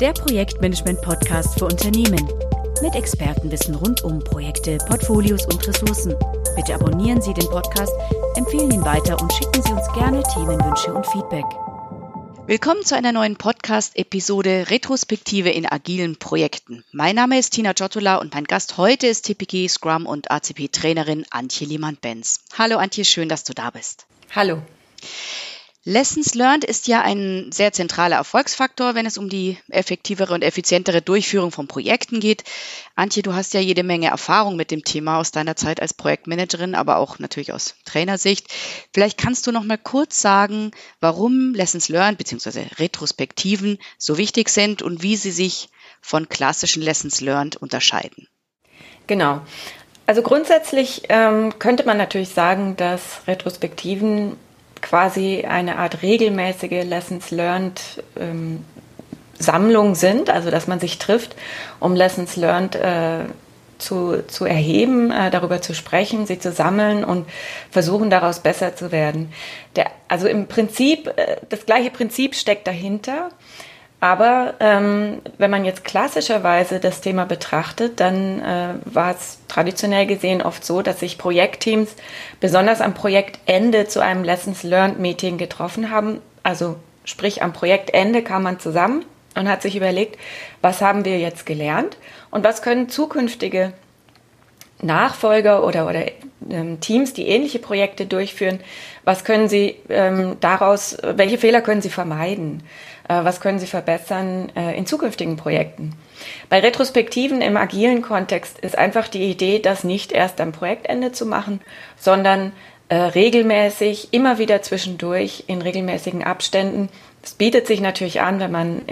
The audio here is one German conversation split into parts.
der Projektmanagement-Podcast für Unternehmen. Mit Expertenwissen rund um Projekte, Portfolios und Ressourcen. Bitte abonnieren Sie den Podcast, empfehlen ihn weiter und schicken Sie uns gerne Themenwünsche und Feedback. Willkommen zu einer neuen Podcast-Episode Retrospektive in agilen Projekten. Mein Name ist Tina Giottola und mein Gast heute ist TPG, Scrum und ACP-Trainerin Antje Lehmann-Benz. Hallo Antje, schön, dass du da bist. Hallo. Lessons learned ist ja ein sehr zentraler Erfolgsfaktor, wenn es um die effektivere und effizientere Durchführung von Projekten geht. Antje, du hast ja jede Menge Erfahrung mit dem Thema aus deiner Zeit als Projektmanagerin, aber auch natürlich aus Trainersicht. Vielleicht kannst du noch mal kurz sagen, warum Lessons learned bzw. Retrospektiven so wichtig sind und wie sie sich von klassischen Lessons learned unterscheiden. Genau. Also grundsätzlich ähm, könnte man natürlich sagen, dass Retrospektiven quasi eine Art regelmäßige Lessons Learned ähm, Sammlung sind, also dass man sich trifft, um Lessons Learned äh, zu, zu erheben, äh, darüber zu sprechen, sie zu sammeln und versuchen daraus besser zu werden. Der, also im Prinzip, äh, das gleiche Prinzip steckt dahinter. Aber ähm, wenn man jetzt klassischerweise das Thema betrachtet, dann äh, war es traditionell gesehen oft so, dass sich Projektteams besonders am Projektende zu einem Lessons Learned Meeting getroffen haben. Also sprich am Projektende kam man zusammen und hat sich überlegt, was haben wir jetzt gelernt und was können zukünftige Nachfolger oder, oder ähm, Teams, die ähnliche Projekte durchführen, was können sie ähm, daraus, welche Fehler können sie vermeiden? Äh, was können Sie verbessern äh, in zukünftigen Projekten. Bei Retrospektiven im agilen Kontext ist einfach die Idee, das nicht erst am Projektende zu machen, sondern äh, regelmäßig, immer wieder zwischendurch in regelmäßigen Abständen. Es bietet sich natürlich an, wenn man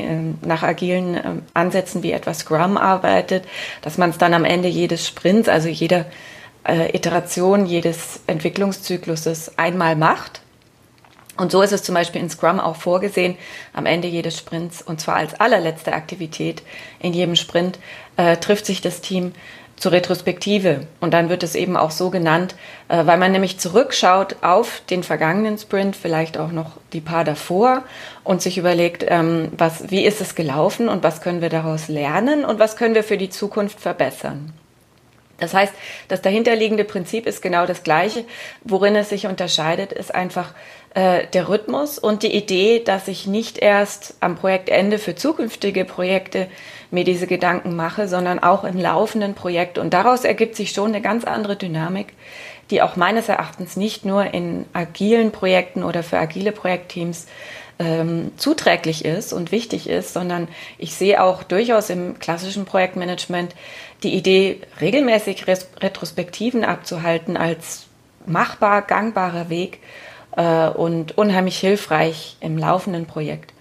nach agilen Ansätzen wie etwa Scrum arbeitet, dass man es dann am Ende jedes Sprints, also jeder Iteration jedes Entwicklungszykluses einmal macht und so ist es zum Beispiel in Scrum auch vorgesehen, am Ende jedes Sprints, und zwar als allerletzte Aktivität in jedem Sprint, äh, trifft sich das Team zur Retrospektive. Und dann wird es eben auch so genannt, äh, weil man nämlich zurückschaut auf den vergangenen Sprint, vielleicht auch noch die paar davor und sich überlegt, ähm, was, wie ist es gelaufen und was können wir daraus lernen und was können wir für die Zukunft verbessern. Das heißt, das dahinterliegende Prinzip ist genau das gleiche. Worin es sich unterscheidet, ist einfach äh, der Rhythmus und die Idee, dass ich nicht erst am Projektende für zukünftige Projekte mir diese Gedanken mache, sondern auch im laufenden Projekt. Und daraus ergibt sich schon eine ganz andere Dynamik, die auch meines Erachtens nicht nur in agilen Projekten oder für agile Projektteams ähm, zuträglich ist und wichtig ist, sondern ich sehe auch durchaus im klassischen Projektmanagement die Idee, regelmäßig Retrospektiven abzuhalten als machbar, gangbarer Weg, äh, und unheimlich hilfreich im laufenden Projekt.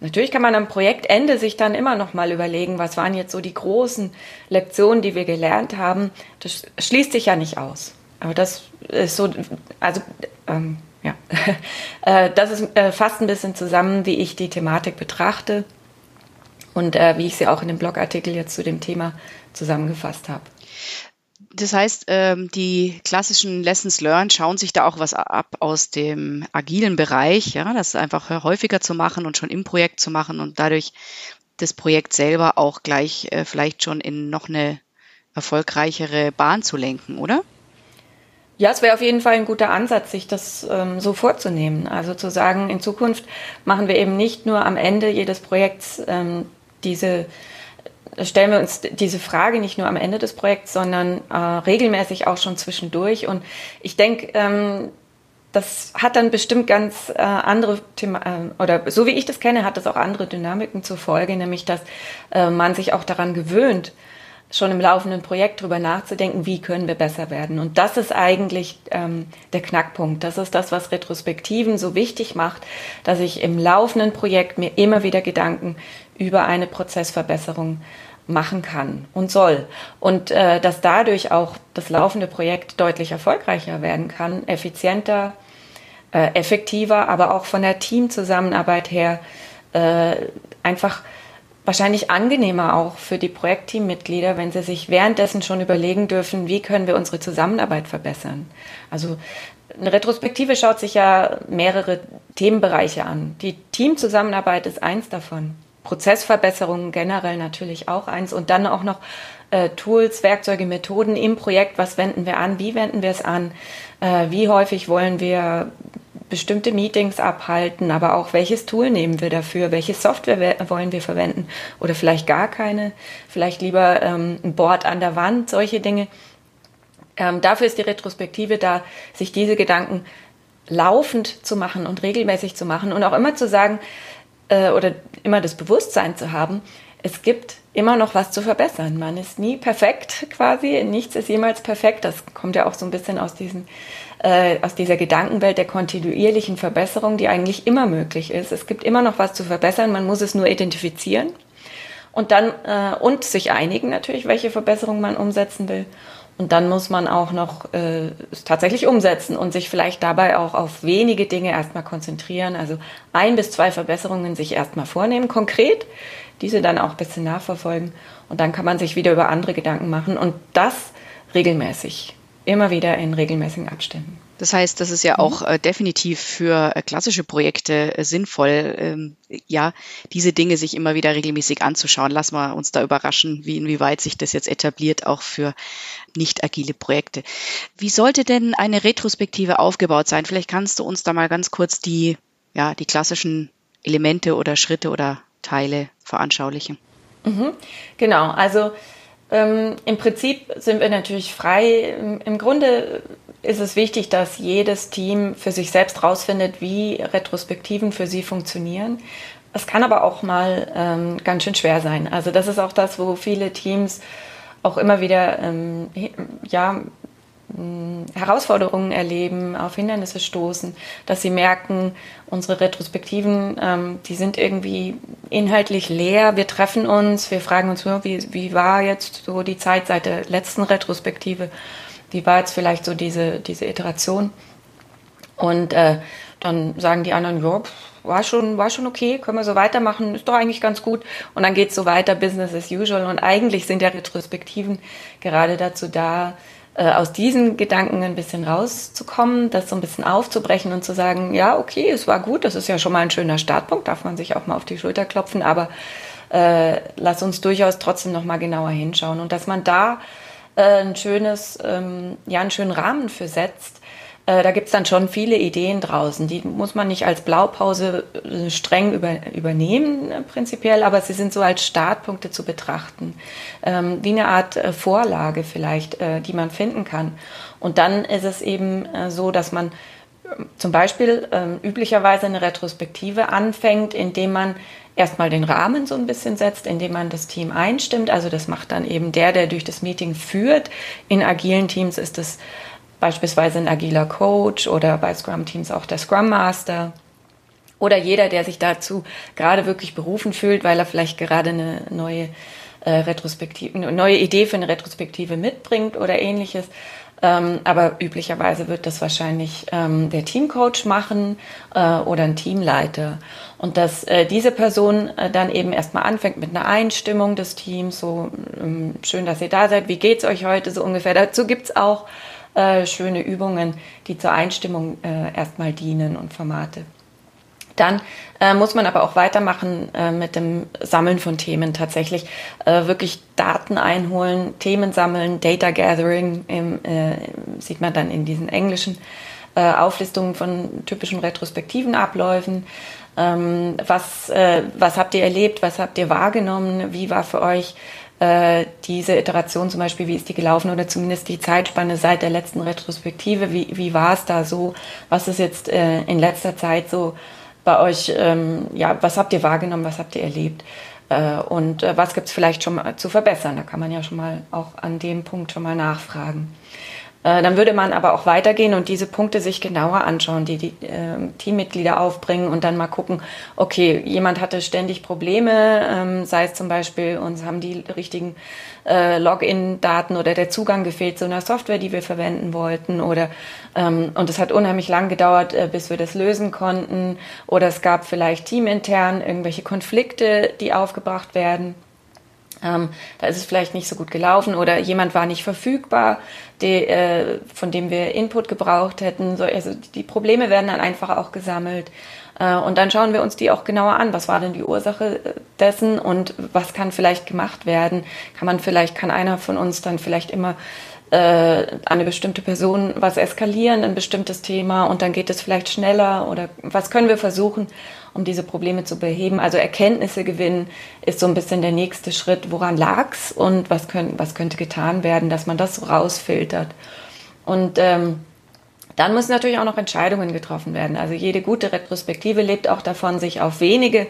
Natürlich kann man am Projektende sich dann immer noch mal überlegen, was waren jetzt so die großen Lektionen, die wir gelernt haben. Das schließt sich ja nicht aus. Aber das ist so, also ähm, ja, äh, das ist äh, fast ein bisschen zusammen, wie ich die Thematik betrachte und äh, wie ich sie auch in dem Blogartikel jetzt zu dem Thema zusammengefasst habe. Das heißt, ähm, die klassischen Lessons learned schauen sich da auch was ab aus dem agilen Bereich, ja, das einfach häufiger zu machen und schon im Projekt zu machen und dadurch das Projekt selber auch gleich vielleicht schon in noch eine erfolgreichere Bahn zu lenken, oder? Ja, es wäre auf jeden Fall ein guter Ansatz, sich das ähm, so vorzunehmen. Also zu sagen, in Zukunft machen wir eben nicht nur am Ende jedes Projekts ähm, diese stellen wir uns diese Frage nicht nur am Ende des Projekts, sondern äh, regelmäßig auch schon zwischendurch. Und ich denke, ähm, das hat dann bestimmt ganz äh, andere Thema äh, oder so wie ich das kenne, hat das auch andere Dynamiken zur Folge, nämlich dass äh, man sich auch daran gewöhnt, schon im laufenden Projekt drüber nachzudenken, wie können wir besser werden. Und das ist eigentlich ähm, der Knackpunkt. Das ist das, was Retrospektiven so wichtig macht, dass ich im laufenden Projekt mir immer wieder Gedanken über eine Prozessverbesserung machen kann und soll. Und äh, dass dadurch auch das laufende Projekt deutlich erfolgreicher werden kann, effizienter, äh, effektiver, aber auch von der Teamzusammenarbeit her äh, einfach wahrscheinlich angenehmer auch für die Projektteammitglieder, wenn sie sich währenddessen schon überlegen dürfen, wie können wir unsere Zusammenarbeit verbessern. Also eine Retrospektive schaut sich ja mehrere Themenbereiche an. Die Teamzusammenarbeit ist eins davon. Prozessverbesserungen generell natürlich auch eins und dann auch noch äh, Tools, Werkzeuge, Methoden im Projekt. Was wenden wir an? Wie wenden wir es an? Äh, wie häufig wollen wir bestimmte Meetings abhalten, aber auch welches Tool nehmen wir dafür, welche Software wollen wir verwenden oder vielleicht gar keine, vielleicht lieber ähm, ein Board an der Wand, solche Dinge. Ähm, dafür ist die Retrospektive da, sich diese Gedanken laufend zu machen und regelmäßig zu machen und auch immer zu sagen äh, oder immer das Bewusstsein zu haben, es gibt immer noch was zu verbessern. Man ist nie perfekt quasi, nichts ist jemals perfekt. Das kommt ja auch so ein bisschen aus, diesen, äh, aus dieser Gedankenwelt der kontinuierlichen Verbesserung, die eigentlich immer möglich ist. Es gibt immer noch was zu verbessern, man muss es nur identifizieren und dann äh, und sich einigen natürlich, welche Verbesserungen man umsetzen will. Und dann muss man auch noch äh, tatsächlich umsetzen und sich vielleicht dabei auch auf wenige Dinge erstmal konzentrieren. Also ein bis zwei Verbesserungen sich erstmal vornehmen, konkret, diese dann auch ein bisschen nachverfolgen. Und dann kann man sich wieder über andere Gedanken machen und das regelmäßig, immer wieder in regelmäßigen Abständen. Das heißt, das ist ja mhm. auch äh, definitiv für äh, klassische Projekte äh, sinnvoll, ähm, ja, diese Dinge sich immer wieder regelmäßig anzuschauen. Lassen wir uns da überraschen, wie inwieweit sich das jetzt etabliert, auch für nicht agile Projekte. Wie sollte denn eine Retrospektive aufgebaut sein? Vielleicht kannst du uns da mal ganz kurz die, ja, die klassischen Elemente oder Schritte oder Teile veranschaulichen. Mhm, genau, also ähm, im Prinzip sind wir natürlich frei. Im, Grunde ist es wichtig, dass jedes Team für sich selbst rausfindet, wie Retrospektiven für sie funktionieren. Es kann aber auch mal ähm, ganz schön schwer sein. Also das ist auch das, wo viele Teams auch immer wieder ähm, ja, Herausforderungen erleben, auf Hindernisse stoßen, dass sie merken, unsere Retrospektiven, ähm, die sind irgendwie inhaltlich leer. Wir treffen uns, wir fragen uns, wie, wie war jetzt so die Zeit seit der letzten Retrospektive? wie war jetzt vielleicht so diese, diese Iteration? Und äh, dann sagen die anderen, ja, war schon, war schon okay, können wir so weitermachen, ist doch eigentlich ganz gut. Und dann geht's so weiter, Business as usual. Und eigentlich sind ja Retrospektiven gerade dazu da, äh, aus diesen Gedanken ein bisschen rauszukommen, das so ein bisschen aufzubrechen und zu sagen, ja, okay, es war gut, das ist ja schon mal ein schöner Startpunkt, darf man sich auch mal auf die Schulter klopfen, aber äh, lass uns durchaus trotzdem noch mal genauer hinschauen. Und dass man da äh, ein schönes, ähm, ja, einen schönen Rahmen für setzt. Äh, da gibt's dann schon viele Ideen draußen. Die muss man nicht als Blaupause äh, streng über, übernehmen, äh, prinzipiell, aber sie sind so als Startpunkte zu betrachten. Ähm, wie eine Art Vorlage vielleicht, die man finden kann. Und dann ist es eben so, dass man zum Beispiel ähm, üblicherweise eine Retrospektive anfängt, indem man erstmal den Rahmen so ein bisschen setzt, indem man das Team einstimmt. Also das macht dann eben der, der durch das Meeting führt. In agilen Teams ist es beispielsweise ein agiler Coach oder bei Scrum-Teams auch der Scrum Master. Oder jeder, der sich dazu gerade wirklich berufen fühlt, weil er vielleicht gerade eine neue äh, Retrospektive, eine neue Idee für eine Retrospektive mitbringt oder ähnliches. Ähm, aber üblicherweise wird das wahrscheinlich ähm, der Teamcoach machen äh, oder ein Teamleiter. Und dass äh, diese Person äh, dann eben erstmal anfängt mit einer Einstimmung des Teams, so ähm, schön, dass ihr da seid, wie geht's euch heute so ungefähr. Dazu gibt's auch äh, schöne Übungen, die zur Einstimmung äh, erstmal dienen und Formate. Dann äh, muss man aber auch weitermachen äh, mit dem Sammeln von Themen tatsächlich. Äh, wirklich Daten einholen, Themen sammeln, Data Gathering im, äh, sieht man dann in diesen englischen äh, Auflistungen von typischen retrospektiven Abläufen. Ähm, was, äh, was habt ihr erlebt? Was habt ihr wahrgenommen? Wie war für euch diese Iteration zum Beispiel, wie ist die gelaufen oder zumindest die Zeitspanne seit der letzten Retrospektive, wie, wie war es da so, was ist jetzt äh, in letzter Zeit so bei euch, ähm, ja, was habt ihr wahrgenommen, was habt ihr erlebt äh, und äh, was gibt es vielleicht schon mal zu verbessern. Da kann man ja schon mal auch an dem Punkt schon mal nachfragen. Äh, dann würde man aber auch weitergehen und diese Punkte sich genauer anschauen, die die äh, Teammitglieder aufbringen und dann mal gucken, okay, jemand hatte ständig Probleme, ähm, sei es zum Beispiel, uns haben die richtigen äh, Login-Daten oder der Zugang gefehlt zu einer Software, die wir verwenden wollten oder ähm, und es hat unheimlich lang gedauert, äh, bis wir das lösen konnten oder es gab vielleicht teamintern irgendwelche Konflikte, die aufgebracht werden Ähm, da ist es vielleicht nicht so gut gelaufen oder jemand war nicht verfügbar, die, äh, von dem wir Input gebraucht hätten. So, also die Probleme werden dann einfach auch gesammelt. Äh, und dann schauen wir uns die auch genauer an. Was war denn die Ursache äh, dessen und was kann vielleicht gemacht werden? Kann man vielleicht, kann einer von uns dann vielleicht immer eine bestimmte Person was eskalieren, ein bestimmtes Thema und dann geht es vielleicht schneller oder was können wir versuchen, um diese Probleme zu beheben? Also Erkenntnisse gewinnen ist so ein bisschen der nächste Schritt. Woran lag's und was, können, was könnte getan werden, dass man das so rausfiltert? Und ähm, dann müssen natürlich auch noch Entscheidungen getroffen werden. Also jede gute Retrospektive lebt auch davon, sich auf wenige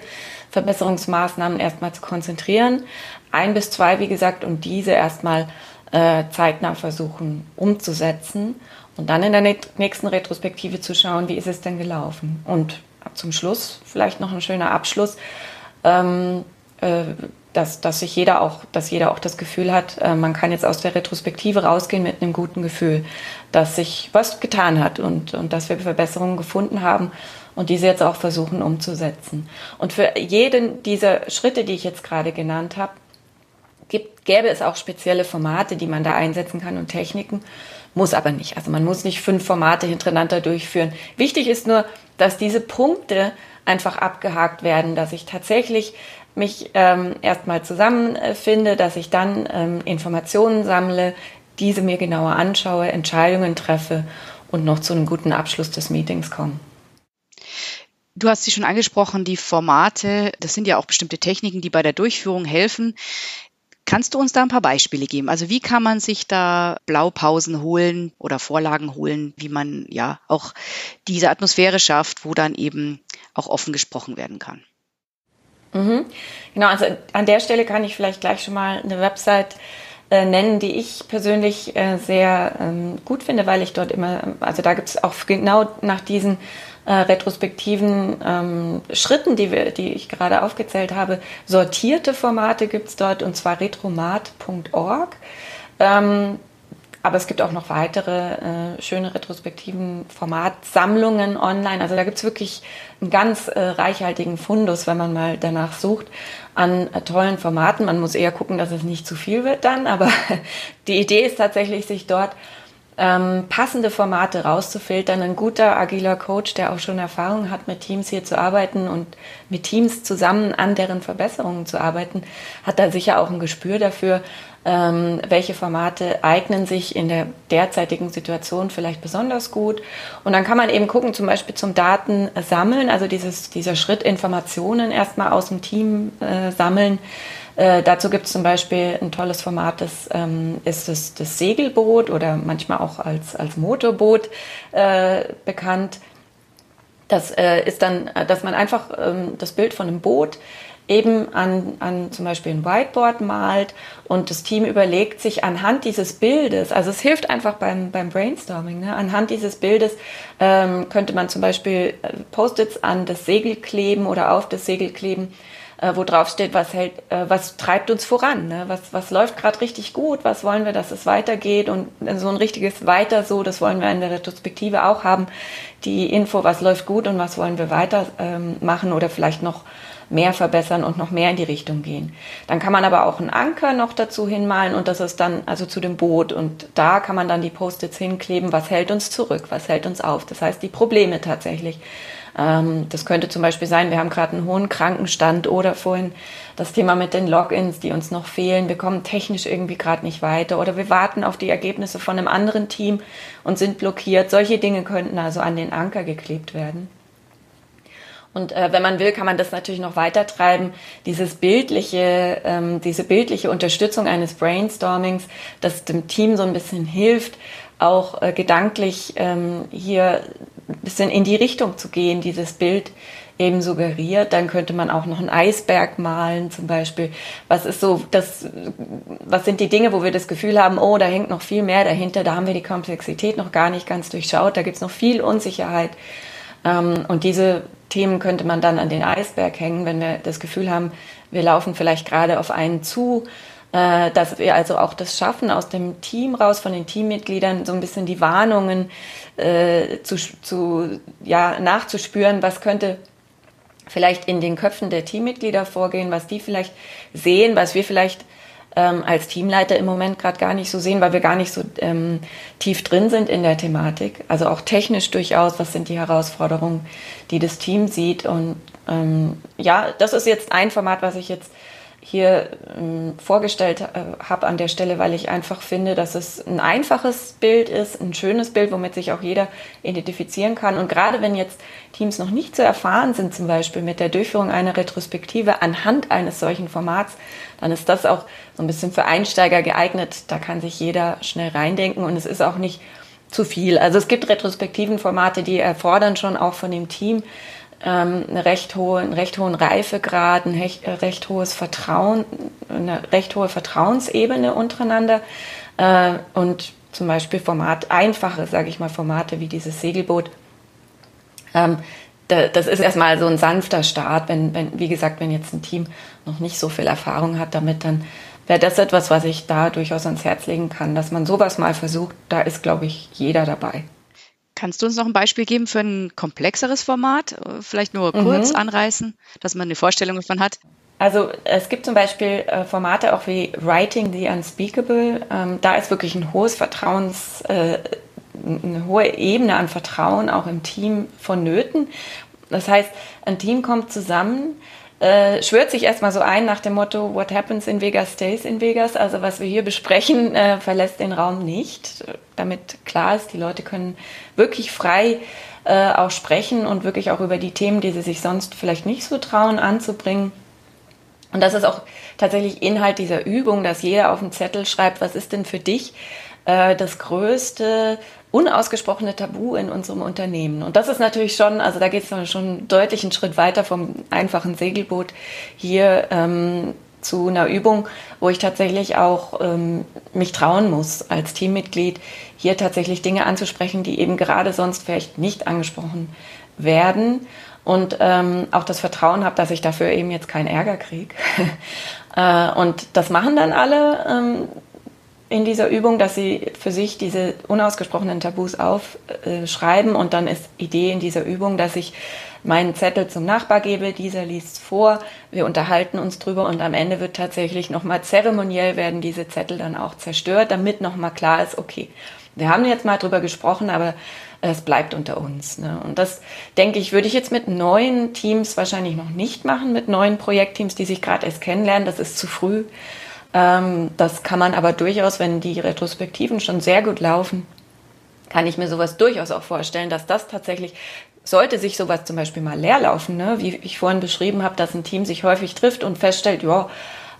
Verbesserungsmaßnahmen erstmal zu konzentrieren. Ein bis zwei, wie gesagt, und diese erstmal äh, zeitnah versuchen umzusetzen und dann in der nächsten Retrospektive zu schauen, wie ist es denn gelaufen. Und zum Schluss vielleicht noch ein schöner Abschluss, ähm, äh, dass, dass sich jeder auch, dass jeder auch das Gefühl hat, äh, man kann jetzt aus der Retrospektive rausgehen mit einem guten Gefühl, dass sich was getan hat und, und dass wir Verbesserungen gefunden haben und diese jetzt auch versuchen umzusetzen. Und für jeden dieser Schritte, die ich jetzt gerade genannt habe, gibt, gäbe es auch spezielle Formate, die man da einsetzen kann und Techniken, muss aber nicht. Also man muss nicht fünf Formate hintereinander durchführen. Wichtig ist nur, dass diese Punkte einfach abgehakt werden, dass ich tatsächlich mich ähm, erstmal zusammenfinde, dass ich dann ähm, Informationen sammle, diese mir genauer anschaue, Entscheidungen treffe und noch zu einem guten Abschluss des Meetings komme. Du hast sie schon angesprochen, die Formate, das sind ja auch bestimmte Techniken, die bei der Durchführung helfen. Kannst du uns da ein paar Beispiele geben? Also wie kann man sich da Blaupausen holen oder Vorlagen holen, wie man ja auch diese Atmosphäre schafft, wo dann eben auch offen gesprochen werden kann? Mhm. Genau, also an der Stelle kann ich vielleicht gleich schon mal eine Website äh, nennen, die ich persönlich äh, sehr ähm, gut finde, weil ich dort immer, also da gibt es auch genau nach diesen äh, retrospektiven ähm, Schritten, die, wir, die ich gerade aufgezählt habe, sortierte Formate gibt es dort und zwar retromat.org. Ähm, aber es gibt auch noch weitere äh, schöne retrospektiven Formatsammlungen online. Also da gibt es wirklich einen ganz äh, reichhaltigen Fundus, wenn man mal danach sucht, an äh, tollen Formaten. Man muss eher gucken, dass es nicht zu viel wird dann. Aber die Idee ist tatsächlich, sich dort ähm, passende Formate rauszufiltern. Ein guter agiler Coach, der auch schon Erfahrung hat, mit Teams hier zu arbeiten und mit Teams zusammen an deren Verbesserungen zu arbeiten, hat da sicher auch ein Gespür dafür, ähm, welche Formate eignen sich in der derzeitigen Situation vielleicht besonders gut. Und dann kann man eben gucken, zum Beispiel zum Daten sammeln, also dieses, dieser Schritt Informationen erstmal aus dem Team äh, sammeln äh, dazu gibt es zum Beispiel ein tolles Format, das ähm, ist das, das, Segelboot oder manchmal auch als, als Motorboot äh, bekannt. Das äh, ist dann, äh, dass man einfach ähm, das Bild von einem Boot eben an, an zum Beispiel ein Whiteboard malt und das Team überlegt sich anhand dieses Bildes, also es hilft einfach beim, beim Brainstorming, ne? anhand dieses Bildes ähm, könnte man zum Beispiel äh, Post-its an das Segel kleben oder auf das Segel kleben äh, wo drauf steht, was hält, äh, was treibt uns voran, ne? was, was läuft gerade richtig gut, was wollen wir, dass es weitergeht und so ein richtiges Weiter so, das wollen wir in der Retrospektive auch haben, die Info, was läuft gut und was wollen wir weiter ähm, machen oder vielleicht noch mehr verbessern und noch mehr in die Richtung gehen. Dann kann man aber auch einen Anker noch dazu hinmalen und das ist dann also zu dem Boot und da kann man dann die Post-its hinkleben, was hält uns zurück, was hält uns auf. Das heißt die Probleme tatsächlich. Ähm, das könnte zum Beispiel sein, wir haben gerade einen hohen Krankenstand oder vorhin das Thema mit den Logins, die uns noch fehlen. Wir kommen technisch irgendwie gerade nicht weiter oder wir warten auf die Ergebnisse von einem anderen Team und sind blockiert. Solche Dinge könnten also an den Anker geklebt werden. Und äh, wenn man will, kann man das natürlich noch weiter treiben. Dieses bildliche, ähm, diese bildliche Unterstützung eines Brainstormings, das dem Team so ein bisschen hilft, auch äh, gedanklich ähm, hier bisschen in die Richtung zu gehen, dieses Bild eben suggeriert. Dann könnte man auch noch einen Eisberg malen zum Beispiel. Was ist so, das, was sind die Dinge, wo wir das Gefühl haben, oh, da hängt noch viel mehr dahinter, da haben wir die Komplexität noch gar nicht ganz durchschaut, da gibt's noch viel Unsicherheit. Ähm, und diese Themen könnte man dann an den Eisberg hängen, wenn wir das Gefühl haben, wir laufen vielleicht gerade auf einen zu äh, dass wir also auch das schaffen, aus dem Team raus, von den Teammitgliedern so ein bisschen die Warnungen äh, zu, zu, ja, nachzuspüren, was könnte vielleicht in den Köpfen der Teammitglieder vorgehen, was die vielleicht sehen, was wir vielleicht ähm, als Teamleiter im Moment gerade gar nicht so sehen, weil wir gar nicht so ähm, tief drin sind in der Thematik. Also auch technisch durchaus, was sind die Herausforderungen, die das Team sieht. Und ähm, ja, das ist jetzt ein Format, was ich jetzt hier ähm, vorgestellt äh, habe an der Stelle, weil ich einfach finde, dass es ein einfaches Bild ist, ein schönes Bild, womit sich auch jeder identifizieren kann. Und gerade wenn jetzt Teams noch nicht so erfahren sind, zum Beispiel mit der Durchführung einer Retrospektive anhand eines solchen Formats, dann ist das auch so ein bisschen für Einsteiger geeignet. Da kann sich jeder schnell reindenken und es ist auch nicht zu viel. Also es gibt retrospektiven Formate, die erfordern schon auch von dem Team ähm, eine recht hohe, einen recht hohen Reifegrad, ein recht, äh, recht hohes Vertrauen, eine recht hohe Vertrauensebene untereinander äh, und zum Beispiel Format, einfache, sage ich mal, Formate wie dieses Segelboot. Ähm, da, das ist erstmal so ein sanfter Start, wenn, wenn, wie gesagt, wenn jetzt ein Team noch nicht so viel Erfahrung hat damit, dann wäre das etwas, was ich da durchaus ans Herz legen kann, dass man sowas mal versucht. Da ist, glaube ich, jeder dabei. Kannst du uns noch ein Beispiel geben für ein komplexeres Format? Vielleicht nur kurz mhm. anreißen, dass man eine Vorstellung davon hat? Also es gibt zum Beispiel äh, Formate auch wie Writing the Unspeakable. Ähm, da ist wirklich ein hohes Vertrauens, äh, eine hohe Ebene an Vertrauen auch im Team vonnöten. Das heißt, ein Team kommt zusammen, äh, schwört sich erstmal so ein nach dem Motto, what happens in Vegas stays in Vegas. Also was wir hier besprechen, äh, verlässt den Raum nicht, damit klar ist, die Leute können wirklich frei äh, auch sprechen und wirklich auch über die Themen, die sie sich sonst vielleicht nicht so trauen anzubringen. Und das ist auch tatsächlich Inhalt dieser Übung, dass jeder auf dem Zettel schreibt, was ist denn für dich äh, das größte unausgesprochene Tabu in unserem Unternehmen. Und das ist natürlich schon, also da geht es schon deutlich einen Schritt weiter vom einfachen Segelboot hier ähm, zu einer Übung, wo ich tatsächlich auch ähm, mich trauen muss, als Teammitglied hier tatsächlich Dinge anzusprechen, die eben gerade sonst vielleicht nicht angesprochen werden. Und ähm, auch das Vertrauen habe, dass ich dafür eben jetzt keinen Ärger kriege. äh, und das machen dann alle. Ähm, in dieser Übung, dass sie für sich diese unausgesprochenen Tabus aufschreiben und dann ist Idee in dieser Übung, dass ich meinen Zettel zum Nachbar gebe, dieser liest vor, wir unterhalten uns drüber und am Ende wird tatsächlich nochmal zeremoniell werden diese Zettel dann auch zerstört, damit nochmal klar ist, okay, wir haben jetzt mal drüber gesprochen, aber es bleibt unter uns. Ne? Und das, denke ich, würde ich jetzt mit neuen Teams wahrscheinlich noch nicht machen, mit neuen Projektteams, die sich gerade erst kennenlernen. Das ist zu früh. Ähm, das kann man aber durchaus, wenn die Retrospektiven schon sehr gut laufen, kann ich mir sowas durchaus auch vorstellen, dass das tatsächlich sollte sich sowas zum Beispiel mal leer laufen, ne? wie ich vorhin beschrieben habe, dass ein Team sich häufig trifft und feststellt, ja,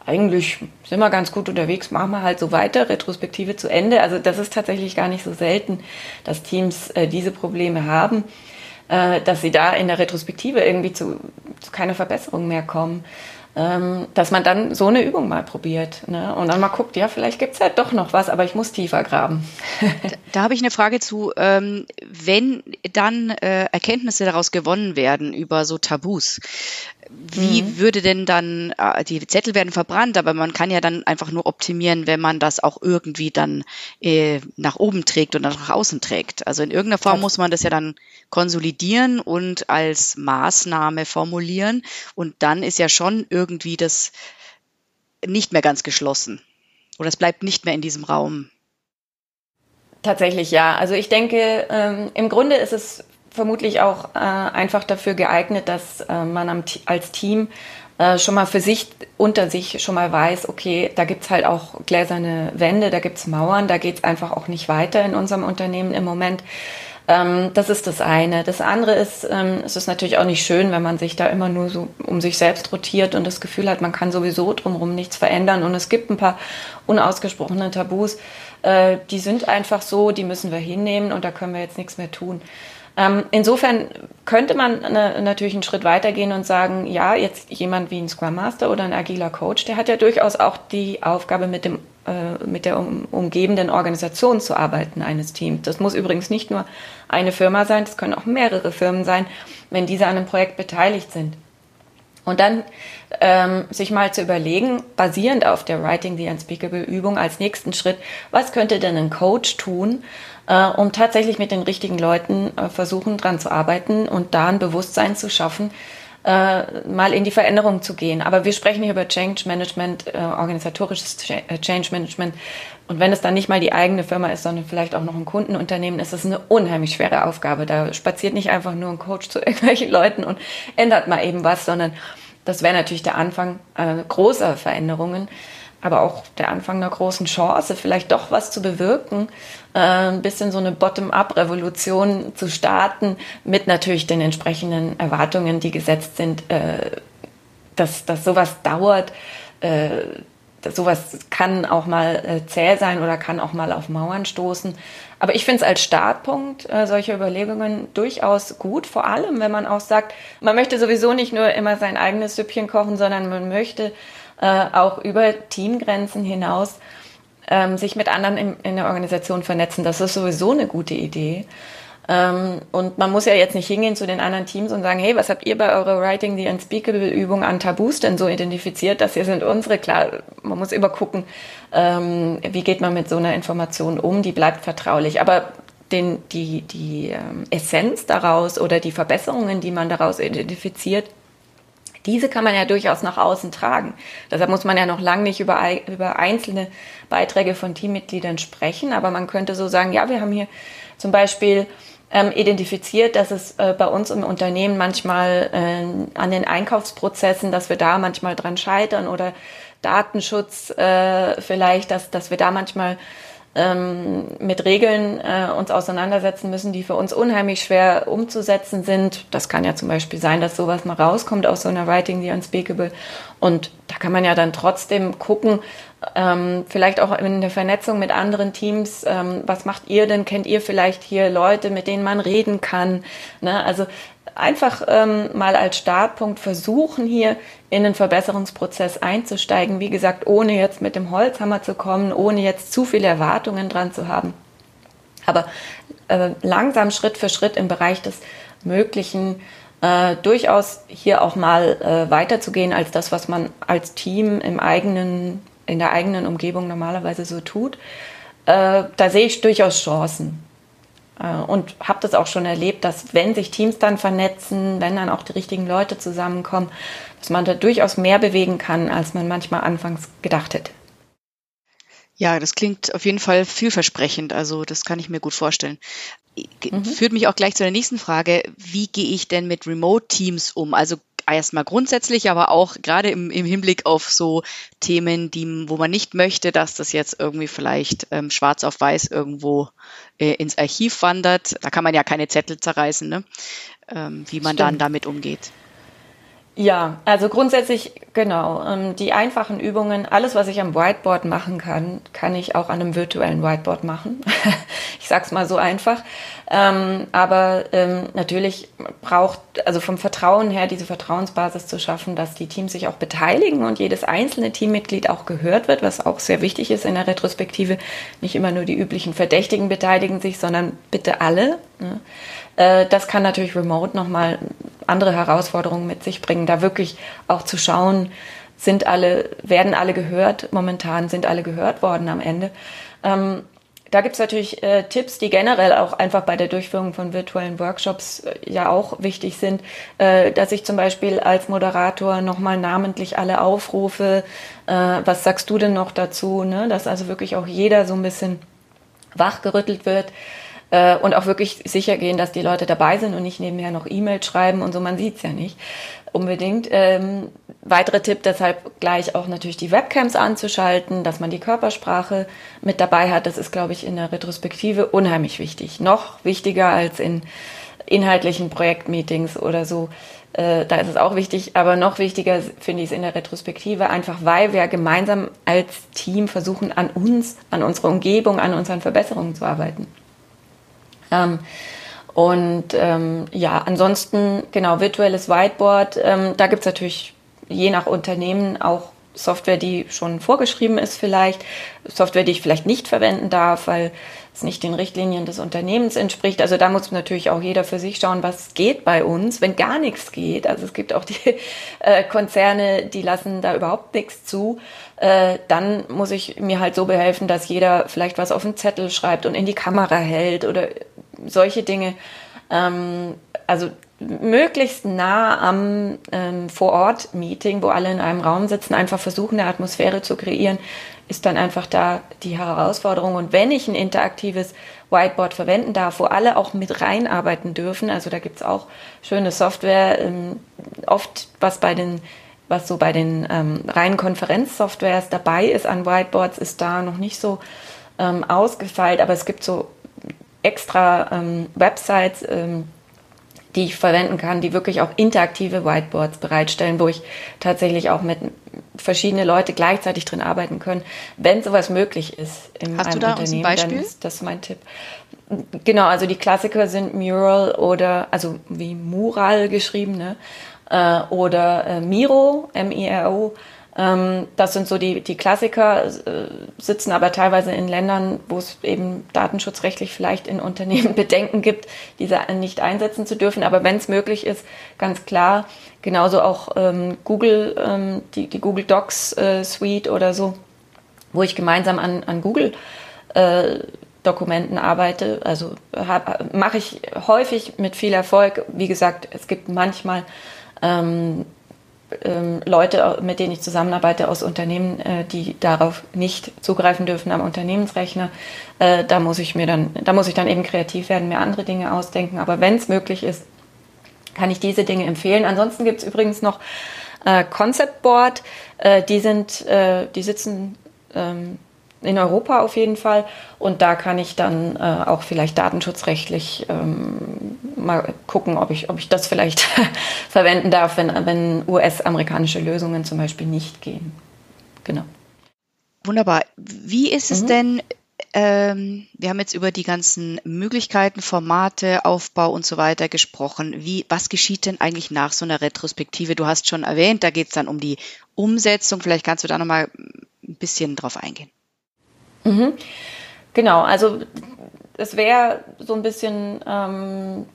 eigentlich sind wir ganz gut unterwegs, machen wir halt so weiter, Retrospektive zu Ende. Also das ist tatsächlich gar nicht so selten, dass Teams äh, diese Probleme haben, äh, dass sie da in der Retrospektive irgendwie zu, zu keiner Verbesserung mehr kommen dass man dann so eine Übung mal probiert ne? und dann mal guckt, ja, vielleicht gibt es ja doch noch was, aber ich muss tiefer graben. da, da habe ich eine Frage zu, ähm, wenn dann äh, Erkenntnisse daraus gewonnen werden über so Tabus, wie mhm. würde denn dann, äh, die Zettel werden verbrannt, aber man kann ja dann einfach nur optimieren, wenn man das auch irgendwie dann äh, nach oben trägt und nach außen trägt. Also in irgendeiner Form muss man das ja dann konsolidieren und als Maßnahme formulieren. Und dann ist ja schon irgendwie das nicht mehr ganz geschlossen. Oder es bleibt nicht mehr in diesem Raum. Tatsächlich ja. Also ich denke, ähm, im Grunde ist es vermutlich auch äh, einfach dafür geeignet, dass äh, man am, als Team äh, schon mal für sich unter sich schon mal weiß, okay, da gibt's halt auch gläserne Wände, da gibt's Mauern, da geht's einfach auch nicht weiter in unserem Unternehmen im Moment. Ähm, das ist das eine. Das andere ist, ähm, es ist natürlich auch nicht schön, wenn man sich da immer nur so um sich selbst rotiert und das Gefühl hat, man kann sowieso drumherum nichts verändern. Und es gibt ein paar unausgesprochene Tabus, äh, die sind einfach so, die müssen wir hinnehmen und da können wir jetzt nichts mehr tun. Ähm, insofern könnte man ne, natürlich einen Schritt weitergehen und sagen, ja, jetzt jemand wie ein Scrum Master oder ein agiler Coach, der hat ja durchaus auch die Aufgabe, mit, dem, äh, mit der um, umgebenden Organisation zu arbeiten eines Teams. Das muss übrigens nicht nur eine Firma sein, das können auch mehrere Firmen sein, wenn diese an einem Projekt beteiligt sind. Und dann ähm, sich mal zu überlegen, basierend auf der Writing the Unspeakable Übung als nächsten Schritt, was könnte denn ein Coach tun, äh, um tatsächlich mit den richtigen Leuten äh, versuchen, dran zu arbeiten und da ein Bewusstsein zu schaffen, äh, mal in die Veränderung zu gehen. Aber wir sprechen hier über Change Management, äh, organisatorisches äh, Change Management. Und wenn es dann nicht mal die eigene Firma ist, sondern vielleicht auch noch ein Kundenunternehmen, ist es eine unheimlich schwere Aufgabe. Da spaziert nicht einfach nur ein Coach zu irgendwelchen Leuten und ändert mal eben was, sondern das wäre natürlich der Anfang äh, großer Veränderungen aber auch der Anfang einer großen Chance, vielleicht doch was zu bewirken, äh, ein bisschen so eine Bottom-up-Revolution zu starten, mit natürlich den entsprechenden Erwartungen, die gesetzt sind, äh, dass, dass sowas dauert. Äh, sowas kann auch mal äh, zäh sein oder kann auch mal auf Mauern stoßen. Aber ich finde es als Startpunkt äh, solche Überlegungen durchaus gut, vor allem wenn man auch sagt, man möchte sowieso nicht nur immer sein eigenes Süppchen kochen, sondern man möchte äh, auch über Teamgrenzen hinaus ähm, sich mit anderen in, in, der Organisation vernetzen. Das ist sowieso eine gute Idee. Ähm, und man muss ja jetzt nicht hingehen zu den anderen Teams und sagen, hey, was habt ihr bei eurer Writing the Unspeakable Übung an Tabus denn so identifiziert? Das hier sind unsere. Klar, man muss immer gucken, ähm, wie geht man mit so einer Information um. Die bleibt vertraulich. Aber den, die, die ähm, Essenz daraus oder die Verbesserungen, die man daraus identifiziert, diese kann man ja durchaus nach außen tragen. Deshalb muss man ja noch lange nicht über, über einzelne Beiträge von Teammitgliedern sprechen, aber man könnte so sagen, ja, wir haben hier zum Beispiel ähm, identifiziert, dass es äh, bei uns im Unternehmen manchmal äh, an den Einkaufsprozessen, dass wir da manchmal dran scheitern oder Datenschutz äh, vielleicht, dass, dass wir da manchmal ähm, mit Regeln äh, uns auseinandersetzen müssen, die für uns unheimlich schwer umzusetzen sind. Das kann ja zum Beispiel sein, dass sowas mal rauskommt aus so einer Writing the Unspeakable. Und da kann man ja dann trotzdem gucken, ähm, vielleicht auch in der Vernetzung mit anderen Teams, ähm, was macht ihr denn? Kennt ihr vielleicht hier Leute, mit denen man reden kann? Ne? Also einfach ähm, mal als Startpunkt versuchen, hier in den Verbesserungsprozess einzusteigen. Wie gesagt, ohne jetzt mit dem Holzhammer zu kommen, ohne jetzt zu viele Erwartungen dran zu haben. Aber äh, langsam Schritt für Schritt im Bereich des Möglichen äh, durchaus hier auch mal äh, weiterzugehen als das, was man als Team im eigenen, in der eigenen Umgebung normalerweise so tut. Äh, da sehe ich durchaus Chancen. Äh, und habe das auch schon erlebt, dass wenn sich Teams dann vernetzen, wenn dann auch die richtigen Leute zusammenkommen, dass man da durchaus mehr bewegen kann, als man manchmal anfangs gedacht hätte. Ja, das klingt auf jeden Fall vielversprechend. Also das kann ich mir gut vorstellen. Mhm. Führt mich auch gleich zu der nächsten Frage. Wie gehe ich denn mit Remote-Teams um? Also erstmal grundsätzlich, aber auch gerade im, im Hinblick auf so Themen, die, wo man nicht möchte, dass das jetzt irgendwie vielleicht ähm, schwarz auf weiß irgendwo äh, ins Archiv wandert. Da kann man ja keine Zettel zerreißen, ne? ähm, wie man Stimmt. dann damit umgeht. Ja, also grundsätzlich genau. Ähm, die einfachen Übungen, alles, was ich am Whiteboard machen kann, kann ich auch an einem virtuellen Whiteboard machen. ich sag's mal so einfach. Ähm, aber ähm, natürlich braucht, also vom Vertrauen her, diese Vertrauensbasis zu schaffen, dass die Teams sich auch beteiligen und jedes einzelne Teammitglied auch gehört wird, was auch sehr wichtig ist in der Retrospektive. Nicht immer nur die üblichen Verdächtigen beteiligen sich, sondern bitte alle. Ne? Äh, das kann natürlich remote nochmal andere Herausforderungen mit sich bringen, da wirklich auch zu schauen, sind alle, werden alle gehört, momentan sind alle gehört worden am Ende. Ähm, da gibt's natürlich äh, Tipps, die generell auch einfach bei der Durchführung von virtuellen Workshops äh, ja auch wichtig sind, äh, dass ich zum Beispiel als Moderator nochmal namentlich alle aufrufe. Äh, was sagst du denn noch dazu? Ne? Dass also wirklich auch jeder so ein bisschen wachgerüttelt wird äh, und auch wirklich sicher gehen, dass die Leute dabei sind und nicht nebenher noch E-Mails schreiben und so, man sieht's ja nicht unbedingt. Ähm, weitere Tipp deshalb gleich auch natürlich die Webcams anzuschalten, dass man die Körpersprache mit dabei hat. Das ist, glaube ich, in der Retrospektive unheimlich wichtig. Noch wichtiger als in inhaltlichen Projektmeetings oder so. Äh, da ist es auch wichtig, aber noch wichtiger finde ich es in der Retrospektive, einfach weil wir gemeinsam als Team versuchen, an uns, an unserer Umgebung, an unseren Verbesserungen zu arbeiten. Ähm, und ähm, ja, ansonsten, genau, virtuelles Whiteboard, ähm, da gibt es natürlich je nach Unternehmen auch Software, die schon vorgeschrieben ist vielleicht, Software, die ich vielleicht nicht verwenden darf, weil es nicht den Richtlinien des Unternehmens entspricht. Also da muss natürlich auch jeder für sich schauen, was geht bei uns, wenn gar nichts geht. Also es gibt auch die äh, Konzerne, die lassen da überhaupt nichts zu. Äh, dann muss ich mir halt so behelfen, dass jeder vielleicht was auf den Zettel schreibt und in die Kamera hält oder solche Dinge. Ähm, also möglichst nah am ähm, Vor-Ort-Meeting, wo alle in einem Raum sitzen, einfach versuchen, eine Atmosphäre zu kreieren, ist dann einfach da die Herausforderung. Und wenn ich ein interaktives Whiteboard verwenden darf, wo alle auch mit reinarbeiten dürfen, also da gibt's auch schöne Software, ähm, oft was bei den was so bei den ähm, reinen Konferenzsoftwares dabei ist an Whiteboards, ist da noch nicht so ähm, ausgefeilt, aber es gibt so extra ähm, Websites, ähm, die ich verwenden kann, die wirklich auch interaktive Whiteboards bereitstellen, wo ich tatsächlich auch mit verschiedene Leute gleichzeitig drin arbeiten können, wenn sowas möglich ist in Hast einem du da Unternehmen. Ein Beispiel? Dann ist das mein Tipp. Genau, also die Klassiker sind Mural oder also wie Mural geschrieben, ne? Äh, oder äh, Miro, M-I-R-O. Ähm, das sind so die, die Klassiker, äh, sitzen aber teilweise in Ländern, wo es eben datenschutzrechtlich vielleicht in Unternehmen Bedenken gibt, diese nicht einsetzen zu dürfen. Aber wenn es möglich ist, ganz klar, genauso auch ähm, Google, ähm, die, die Google Docs äh, Suite oder so, wo ich gemeinsam an, an Google äh, Dokumenten arbeite. Also mache ich häufig mit viel Erfolg. Wie gesagt, es gibt manchmal ähm, ähm, Leute, mit denen ich zusammenarbeite aus Unternehmen, äh, die darauf nicht zugreifen dürfen am Unternehmensrechner. Äh, da muss ich mir dann, da muss ich dann eben kreativ werden, mir andere Dinge ausdenken. Aber wenn es möglich ist, kann ich diese Dinge empfehlen. Ansonsten gibt es übrigens noch äh, Concept Board. Die sind, die sitzen ähm, in Europa auf jeden Fall. Und da kann ich dann äh, auch vielleicht datenschutzrechtlich ähm, mal gucken, ob ich, ob ich das vielleicht verwenden darf, wenn, wenn US-amerikanische Lösungen zum Beispiel nicht gehen. Genau. Wunderbar. Wie ist es mhm. denn, ähm, wir haben jetzt über die ganzen Möglichkeiten, Formate, Aufbau und so weiter gesprochen. Wie, was geschieht denn eigentlich nach so einer Retrospektive? Du hast schon erwähnt, da geht es dann um die Umsetzung. Vielleicht kannst du da nochmal ein bisschen drauf eingehen. Mhm. Genau, also es wäre so ein bisschen ähm,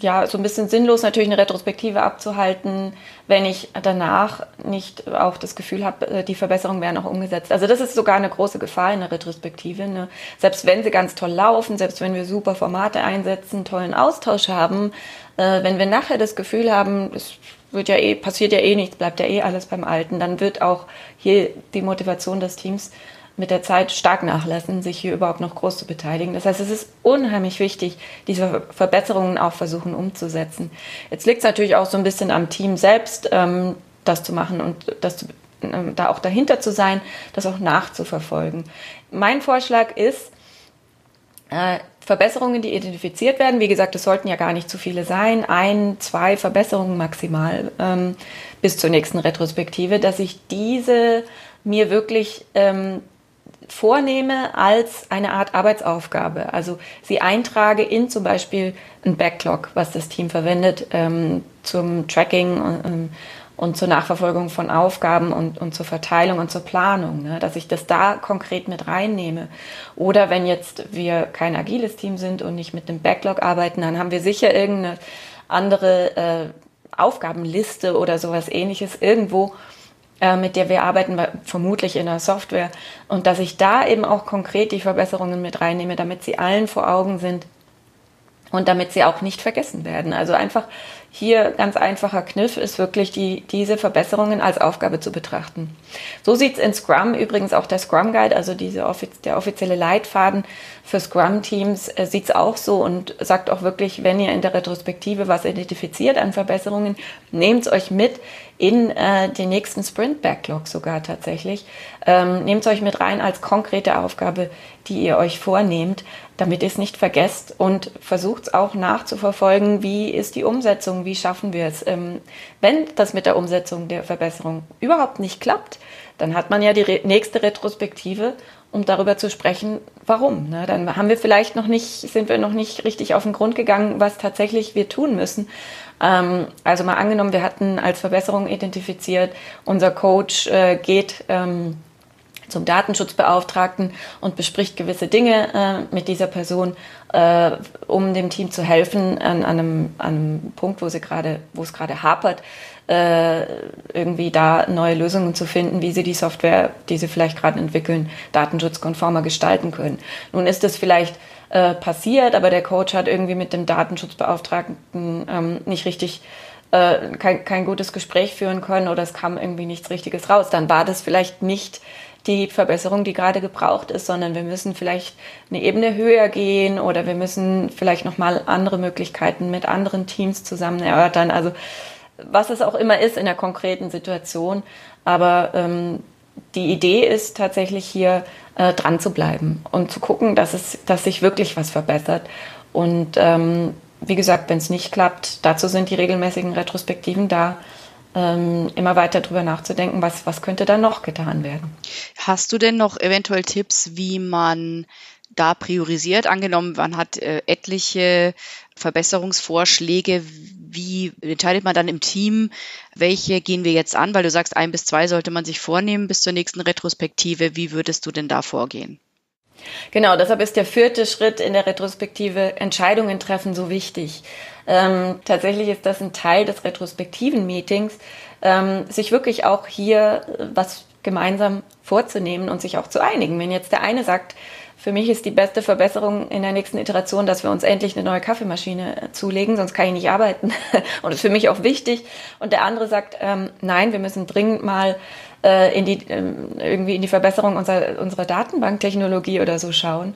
ja, so ein bisschen sinnlos natürlich eine Retrospektive abzuhalten, wenn ich danach nicht auch das Gefühl habe, äh, die Verbesserungen werden auch umgesetzt. Also das ist sogar eine große Gefahr in der Retrospektive. Ne? Selbst wenn sie ganz toll laufen, selbst wenn wir super Formate einsetzen, tollen Austausch haben, äh, wenn wir nachher das Gefühl haben, es wird ja eh, passiert ja eh nichts, bleibt ja eh alles beim Alten, dann wird auch hier die Motivation des Teams mit der Zeit stark nachlassen, sich hier überhaupt noch groß zu beteiligen. Das heißt, es ist unheimlich wichtig, diese Verbesserungen auch versuchen umzusetzen. Jetzt liegt es natürlich auch so ein bisschen am Team selbst, ähm, das zu machen und das zu, ähm, da auch dahinter zu sein, das auch nachzuverfolgen. Mein Vorschlag ist, äh, Verbesserungen, die identifiziert werden, wie gesagt, es sollten ja gar nicht zu viele sein, ein, zwei Verbesserungen maximal ähm, bis zur nächsten Retrospektive, dass ich diese mir wirklich ähm, vornehme als eine Art Arbeitsaufgabe. Also sie eintrage in zum Beispiel ein Backlog, was das Team verwendet ähm, zum Tracking und, ähm, und, zur Nachverfolgung von Aufgaben und, und zur Verteilung und zur Planung, ne? dass ich das da konkret mit reinnehme. Oder wenn jetzt wir kein agiles Team sind und nicht mit einem Backlog arbeiten, dann haben wir sicher irgendeine andere äh, Aufgabenliste oder sowas ähnliches irgendwo, äh, mit der wir arbeiten, vermutlich in der Software. Und dass ich da eben auch konkret die Verbesserungen mit reinnehme, damit sie allen vor Augen sind und damit sie auch nicht vergessen werden. Also einfach hier ganz einfacher Kniff ist wirklich, die, diese Verbesserungen als Aufgabe zu betrachten. So sieht es in Scrum übrigens auch der Scrum Guide, also diese offiz der offizielle Leitfaden für Scrum-Teams, äh, sieht es auch so und sagt auch wirklich, wenn ihr in der Retrospektive was identifiziert an Verbesserungen, nehmt es euch mit in äh, den nächsten Sprint-Backlog sogar tatsächlich. Ähm, nehmt euch mit rein als konkrete Aufgabe, die ihr euch vornehmt, damit ihr es nicht vergesst und versucht es auch nachzuverfolgen, wie ist die Umsetzung, wie schaffen wir es. Ähm, wenn das mit der Umsetzung der Verbesserung überhaupt nicht klappt, dann hat man ja die re nächste Retrospektive, um darüber zu sprechen, warum. Ne? Dann haben wir vielleicht noch nicht, sind wir noch nicht richtig auf den Grund gegangen, was tatsächlich wir tun müssen. Ähm, also mal angenommen, wir hatten als Verbesserung identifiziert, unser Coach äh, geht ähm, zum Datenschutzbeauftragten und bespricht gewisse Dinge äh, mit dieser Person, äh, um dem Team zu helfen an, an, einem, an einem Punkt, wo sie gerade, wo es gerade hapert, äh, irgendwie da neue Lösungen zu finden, wie sie die Software, die sie vielleicht gerade entwickeln, datenschutzkonformer gestalten können. Nun ist es vielleicht äh, passiert, aber der Coach hat irgendwie mit dem Datenschutzbeauftragten ähm, nicht richtig äh, kein, kein gutes Gespräch führen können oder es kam irgendwie nichts Richtiges raus. Dann war das vielleicht nicht die Verbesserung, die gerade gebraucht ist, sondern wir müssen vielleicht eine Ebene höher gehen oder wir müssen vielleicht nochmal andere Möglichkeiten mit anderen Teams zusammen erörtern. Also was es auch immer ist in der konkreten Situation. Aber ähm, die Idee ist tatsächlich hier äh, dran zu bleiben und zu gucken, dass, es, dass sich wirklich was verbessert. Und ähm, wie gesagt, wenn es nicht klappt, dazu sind die regelmäßigen Retrospektiven da, ähm, immer weiter drüber nachzudenken, was, was könnte da noch getan werden. Hast du denn noch eventuell Tipps, wie man da priorisiert? Angenommen, man hat äh, etliche Verbesserungsvorschläge. Wie entscheidet man dann im Team, welche gehen wir jetzt an? Weil du sagst, ein bis zwei sollte man sich vornehmen bis zur nächsten Retrospektive. Wie würdest du denn da vorgehen? Genau, deshalb ist der vierte Schritt in der Retrospektive Entscheidungen treffen so wichtig. Ähm, tatsächlich ist das ein Teil des retrospektiven Meetings, ähm, sich wirklich auch hier äh, was gemeinsam vorzunehmen und sich auch zu einigen. Wenn jetzt der eine sagt, für mich ist die beste Verbesserung in der nächsten Iteration, dass wir uns endlich eine neue Kaffeemaschine äh, zulegen, sonst kann ich nicht arbeiten. und das ist für mich auch wichtig. Und der andere sagt, ähm, nein, wir müssen dringend mal äh, in die, ähm, irgendwie in die Verbesserung unserer, unserer Datenbanktechnologie oder so schauen.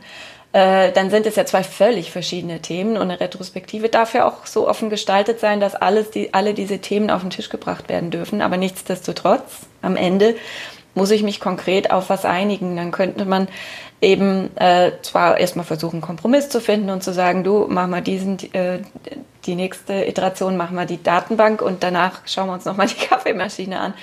Äh, dann sind es ja zwei völlig verschiedene Themen und eine Retrospektive darf ja auch so offen gestaltet sein, dass alles die, alle diese Themen auf den Tisch gebracht werden dürfen. Aber nichtsdestotrotz, am Ende muss ich mich konkret auf was einigen. Dann könnte man eben äh, zwar erstmal versuchen, Kompromiss zu finden und zu sagen, du, mach mal diesen, äh, die nächste Iteration machen wir die Datenbank und danach schauen wir uns nochmal die Kaffeemaschine an.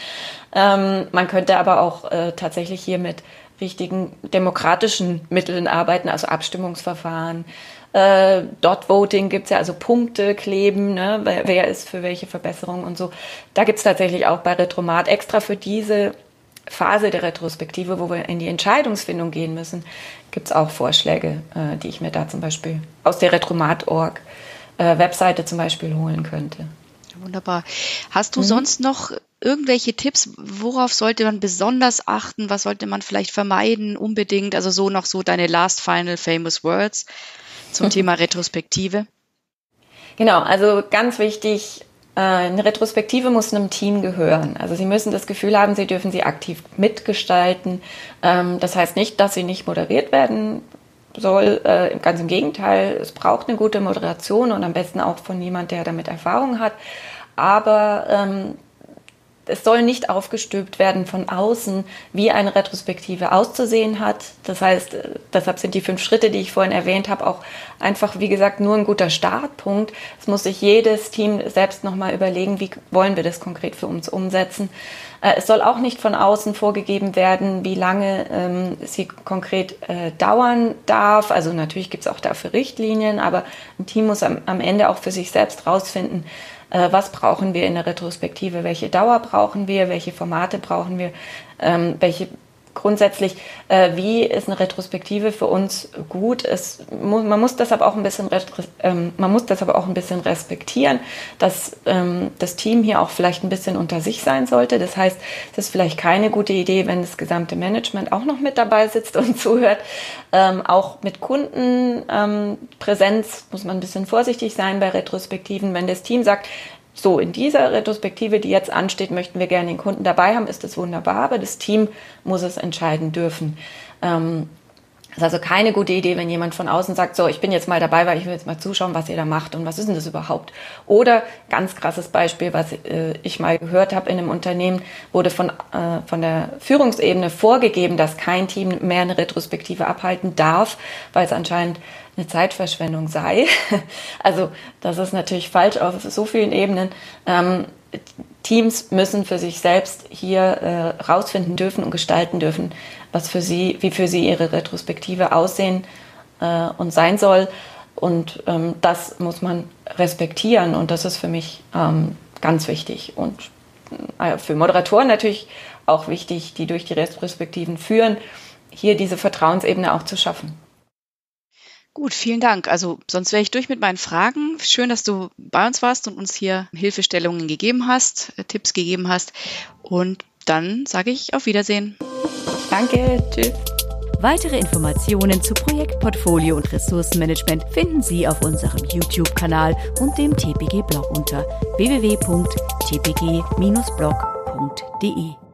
Ähm, man könnte aber auch äh, tatsächlich hier mit richtigen demokratischen Mitteln arbeiten, also Abstimmungsverfahren. Äh, Dot Voting gibt's ja, also Punkte kleben, ne? wer, wer ist für welche Verbesserung und so. Da gibt's tatsächlich auch bei Retromat extra für diese Phase der Retrospektive, wo wir in die Entscheidungsfindung gehen müssen, gibt es auch Vorschläge, äh, die ich mir da zum Beispiel aus der Retromat.org äh, Webseite zum Beispiel holen könnte. Wunderbar. Hast du mhm. sonst noch irgendwelche Tipps, worauf sollte man besonders achten? Was sollte man vielleicht vermeiden unbedingt? Also so noch so deine last final famous words zum Thema Retrospektive. Genau, also ganz wichtig, eine Retrospektive muss einem Team gehören. Also Sie müssen das Gefühl haben, Sie dürfen sie aktiv mitgestalten. Ähm, das heißt nicht, dass sie nicht moderiert werden soll. Äh, ganz im Gegenteil, es braucht eine gute Moderation und am besten auch von jemand, der damit Erfahrung hat. Aber ähm, es soll nicht aufgestülpt werden von außen, wie eine Retrospektive auszusehen hat. Das heißt, äh, deshalb sind die fünf Schritte, die ich vorhin erwähnt habe, auch einfach, wie gesagt, nur ein guter Startpunkt. Es muss sich jedes Team selbst nochmal überlegen, wie wollen wir das konkret für uns umsetzen. Äh, es soll auch nicht von außen vorgegeben werden, wie lange ähm, sie konkret äh, dauern darf. Also natürlich gibt es auch dafür Richtlinien, aber ein Team muss am, am Ende auch für sich selbst rausfinden, äh, was brauchen wir in der Retrospektive, welche Dauer brauchen wir, welche Formate brauchen wir, ähm, welche grundsätzlich, äh, wie ist eine Retrospektive für uns gut? Es, man muss deshalb auch ein bisschen, ähm, man muss deshalb auch ein bisschen respektieren, dass ähm, das Team hier auch vielleicht ein bisschen unter sich sein sollte. Das heißt, es ist vielleicht keine gute Idee, wenn das gesamte Management auch noch mit dabei sitzt und zuhört. Ähm, auch mit Kundenpräsenz muss man ein bisschen vorsichtig sein bei Retrospektiven. Wenn das Team sagt, so, in dieser Retrospektive, die jetzt ansteht, möchten wir gerne den Kunden dabei haben, ist das wunderbar, aber das Team muss es entscheiden dürfen. Ähm, ist also keine gute Idee, wenn jemand von außen sagt, so, ich bin jetzt mal dabei, weil ich will jetzt mal zuschauen, was ihr da macht und was ist denn das überhaupt? Oder ganz krasses Beispiel, was äh, ich mal gehört habe in einem Unternehmen, wurde von, äh, von der Führungsebene vorgegeben, dass kein Team mehr eine Retrospektive abhalten darf, weil es anscheinend eine Zeitverschwendung sei. Also das ist natürlich falsch auf so vielen Ebenen. Ähm, Teams müssen für sich selbst hier äh, rausfinden dürfen und gestalten dürfen, was für sie, wie für sie ihre Retrospektive aussehen äh, und sein soll. Und ähm, das muss man respektieren und das ist für mich ähm, ganz wichtig. Und äh, für Moderatoren natürlich auch wichtig, die durch die Retrospektiven führen, hier diese Vertrauensebene auch zu schaffen. Gut, vielen Dank. Also sonst wäre ich durch mit meinen Fragen. Schön, dass du bei uns warst und uns hier Hilfestellungen gegeben hast, äh, Tipps gegeben hast. Und dann sage ich auf Wiedersehen. Danke, tschüss. Weitere Informationen zu Projektportfolio und Ressourcenmanagement finden Sie auf unserem YouTube-Kanal und dem TPG-Blog unter www.tpg-blog.de.